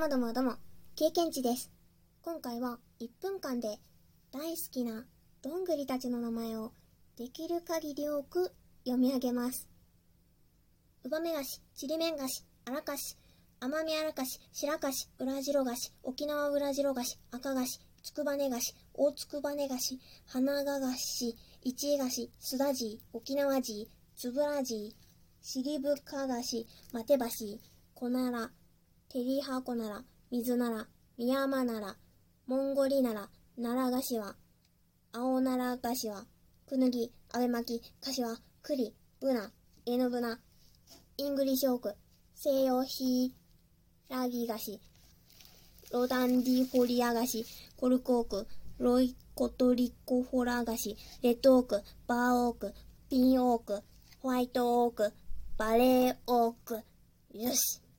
もどもどうも、経験値です。今回は1分間で大好きなどんぐりたちの名前をできる限り多く読み上げます。ウバメガシ、チリメンガシ、アラカシ、アマミアラカシ、シラカシ、ウラジロガシ、沖縄ウラジロガシ、赤ガシ、つくばねがし、大つくばねがし、花ががし、一がし、すだじ、沖縄じ、つぶらじ、しりぶかがし、まてばしい、こなら、てりはこなら、みずなら、みやまなら、モンゴリなら、ならがしは、青ならがしは、くぬぎ、あべまき、かしわ、くり、ぶな、いぬぶな、イングリッシュオーク、西洋ヒイラギガシ、ロトゥンディフォリアガシ、コルクオーク、ロイコトリコフォラガシ、レッドオーク、バーオーク、ピンオーク、ホワイトオーク、バレーオーク。よし。